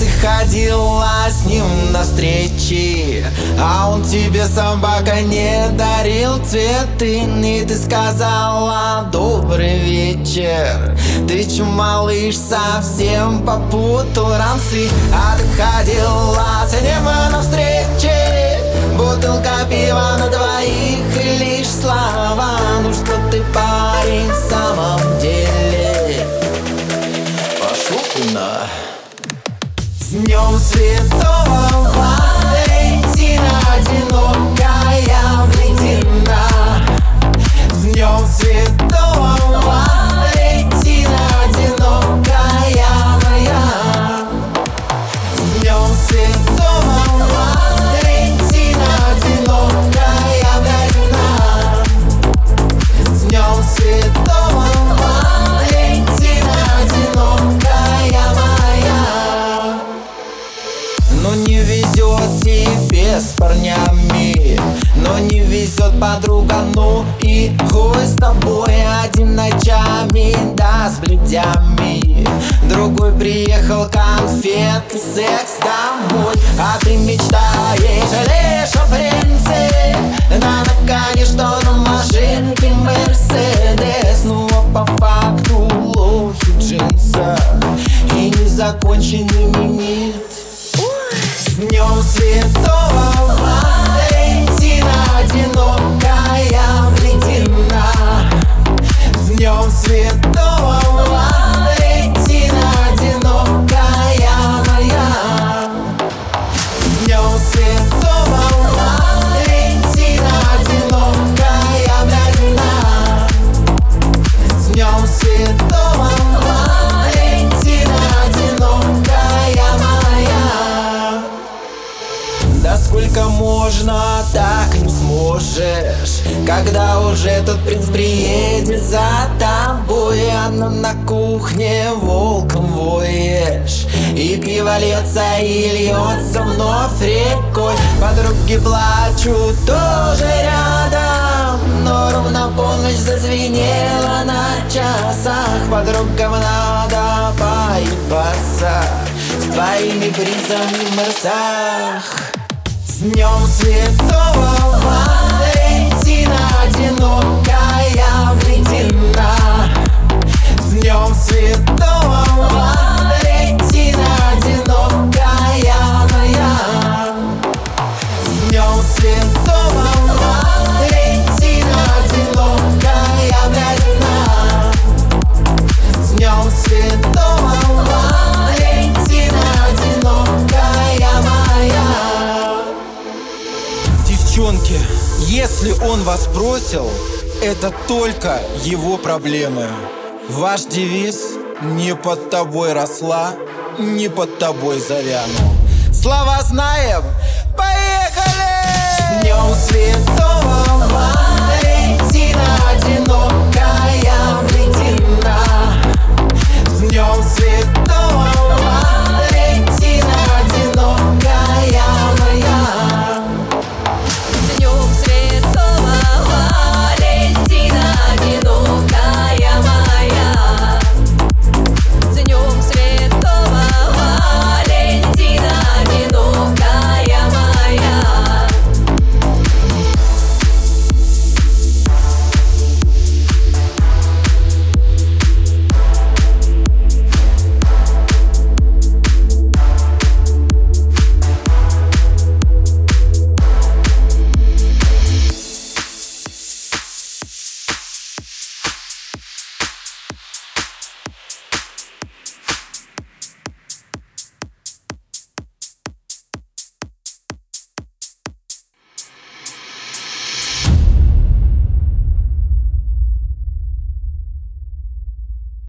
ты ходила с ним на встречи А он тебе собака не дарил цветы И ты сказала добрый вечер Ты че, малыш, совсем попутал ранцы А ты ходила везет тебе с парнями Но не везет подруга, ну и хуй с тобой Один ночами, да, с бледями. Другой приехал конфет секс домой А ты мечтаешь лишь о принце. Да наконец что на машинке Мерседес Ну а по факту лохи в джинсах И незаконченный минет с днем Святого Валентина Одинокая вредина С днем Святого сможешь Когда уже тот принц приедет за тобой А нам на кухне волком воешь. И пиво льется и льется вновь рекой. Подруги плачут тоже рядом Но ровно полночь зазвенела на часах. Подругам надо поебаться С твоими принцами в мерсах с днем Святого Девчонки, если он вас бросил, это только его проблемы. Ваш девиз «Не под тобой росла, не под тобой завяну». Слова знаем, поехали! С днем Святого